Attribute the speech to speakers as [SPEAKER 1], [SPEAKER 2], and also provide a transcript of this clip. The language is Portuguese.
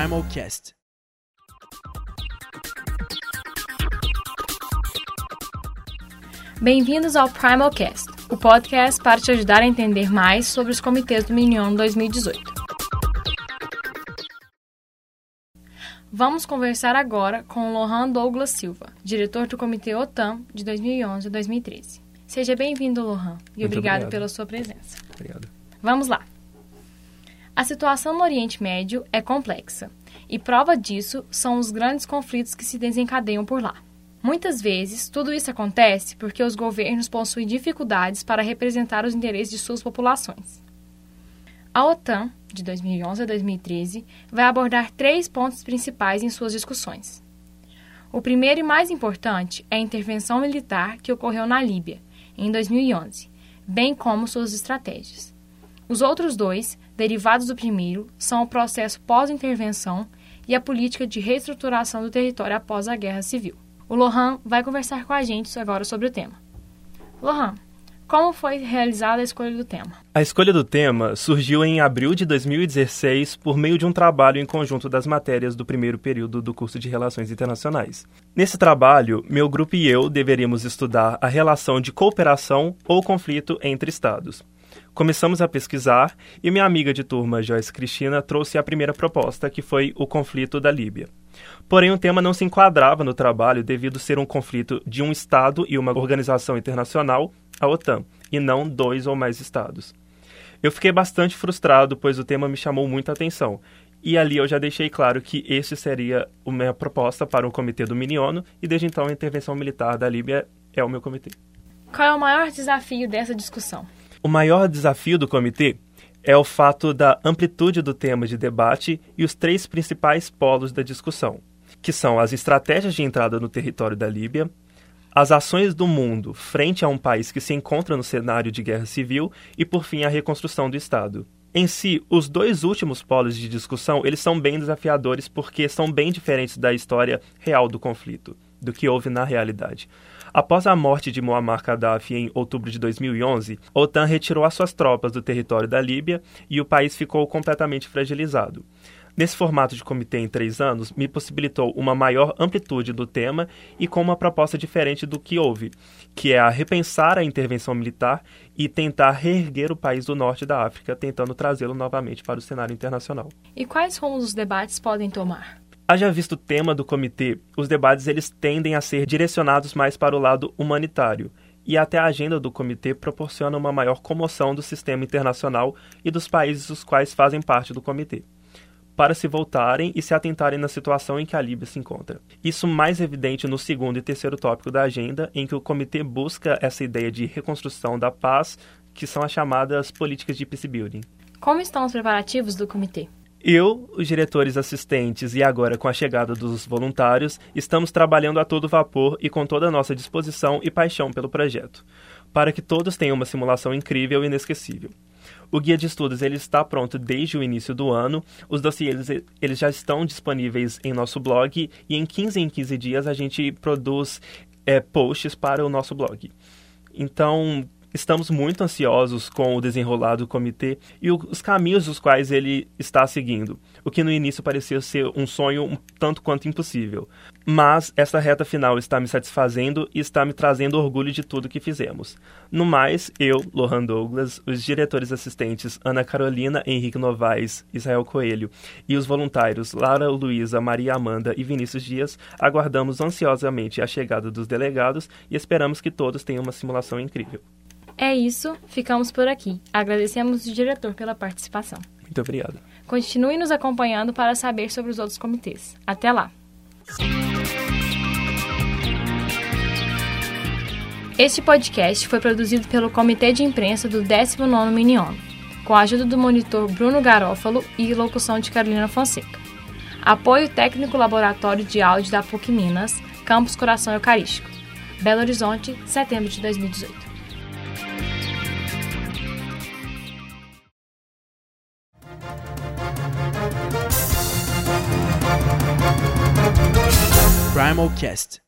[SPEAKER 1] Primalcast.
[SPEAKER 2] Bem-vindos ao Primalcast, o podcast para te ajudar a entender mais sobre os comitês do Minion 2018. Vamos conversar agora com Lohan Douglas Silva, diretor do Comitê OTAN de 2011 a 2013. Seja bem-vindo, Lohan, e obrigado
[SPEAKER 3] obrigado.
[SPEAKER 2] pela sua presença.
[SPEAKER 3] Obrigado.
[SPEAKER 2] Vamos lá. A situação no Oriente Médio é complexa, e prova disso são os grandes conflitos que se desencadeiam por lá. Muitas vezes, tudo isso acontece porque os governos possuem dificuldades para representar os interesses de suas populações. A OTAN, de 2011 a 2013, vai abordar três pontos principais em suas discussões. O primeiro e mais importante é a intervenção militar que ocorreu na Líbia, em 2011, bem como suas estratégias. Os outros dois, derivados do primeiro, são o processo pós-intervenção e a política de reestruturação do território após a Guerra Civil. O Lohan vai conversar com a gente agora sobre o tema. Lohan, como foi realizada a escolha do tema?
[SPEAKER 3] A escolha do tema surgiu em abril de 2016 por meio de um trabalho em conjunto das matérias do primeiro período do curso de Relações Internacionais. Nesse trabalho, meu grupo e eu deveríamos estudar a relação de cooperação ou conflito entre Estados. Começamos a pesquisar e minha amiga de turma, Joyce Cristina, trouxe a primeira proposta, que foi o conflito da Líbia. Porém, o tema não se enquadrava no trabalho devido ser um conflito de um Estado e uma organização internacional, a OTAN, e não dois ou mais Estados. Eu fiquei bastante frustrado, pois o tema me chamou muita atenção, e ali eu já deixei claro que esse seria a minha proposta para o comitê do Miniono, e desde então a intervenção militar da Líbia é o meu comitê.
[SPEAKER 2] Qual é o maior desafio dessa discussão?
[SPEAKER 3] O maior desafio do comitê é o fato da amplitude do tema de debate e os três principais polos da discussão, que são as estratégias de entrada no território da Líbia, as ações do mundo frente a um país que se encontra no cenário de guerra civil e, por fim, a reconstrução do Estado. Em si, os dois últimos polos de discussão, eles são bem desafiadores porque são bem diferentes da história real do conflito, do que houve na realidade. Após a morte de Muammar Gaddafi em outubro de 2011, a OTAN retirou as suas tropas do território da Líbia e o país ficou completamente fragilizado. Nesse formato de comitê em três anos, me possibilitou uma maior amplitude do tema e com uma proposta diferente do que houve, que é a repensar a intervenção militar e tentar reerguer o país do norte da África, tentando trazê-lo novamente para o cenário internacional.
[SPEAKER 2] E quais rumos os debates podem tomar?
[SPEAKER 3] Haja visto o tema do comitê, os debates eles tendem a ser direcionados mais para o lado humanitário, e até a agenda do comitê proporciona uma maior comoção do sistema internacional e dos países os quais fazem parte do comitê, para se voltarem e se atentarem na situação em que a Líbia se encontra. Isso mais evidente no segundo e terceiro tópico da agenda, em que o comitê busca essa ideia de reconstrução da paz, que são as chamadas políticas de peace building.
[SPEAKER 2] Como estão os preparativos do comitê?
[SPEAKER 3] Eu, os diretores assistentes e agora com a chegada dos voluntários, estamos trabalhando a todo vapor e com toda a nossa disposição e paixão pelo projeto, para que todos tenham uma simulação incrível e inesquecível. O guia de estudos ele está pronto desde o início do ano, os dossiês eles já estão disponíveis em nosso blog e em 15 em 15 dias a gente produz é, posts para o nosso blog. Então, Estamos muito ansiosos com o desenrolar do comitê e os caminhos dos quais ele está seguindo, o que no início parecia ser um sonho um tanto quanto impossível. Mas essa reta final está me satisfazendo e está me trazendo orgulho de tudo que fizemos. No mais, eu, Lohan Douglas, os diretores assistentes Ana Carolina, Henrique Novaes, Israel Coelho e os voluntários Lara Luísa, Maria Amanda e Vinícius Dias aguardamos ansiosamente a chegada dos delegados e esperamos que todos tenham uma simulação incrível.
[SPEAKER 2] É isso, ficamos por aqui. Agradecemos o diretor pela participação.
[SPEAKER 3] Muito obrigado.
[SPEAKER 2] Continue nos acompanhando para saber sobre os outros comitês. Até lá! Este podcast foi produzido pelo Comitê de Imprensa do 19º Minion, com a ajuda do monitor Bruno Garófalo e locução de Carolina Fonseca. Apoio técnico Laboratório de Áudio da PUC Minas, Campus Coração Eucarístico. Belo Horizonte, setembro de 2018.
[SPEAKER 1] Primal Cast.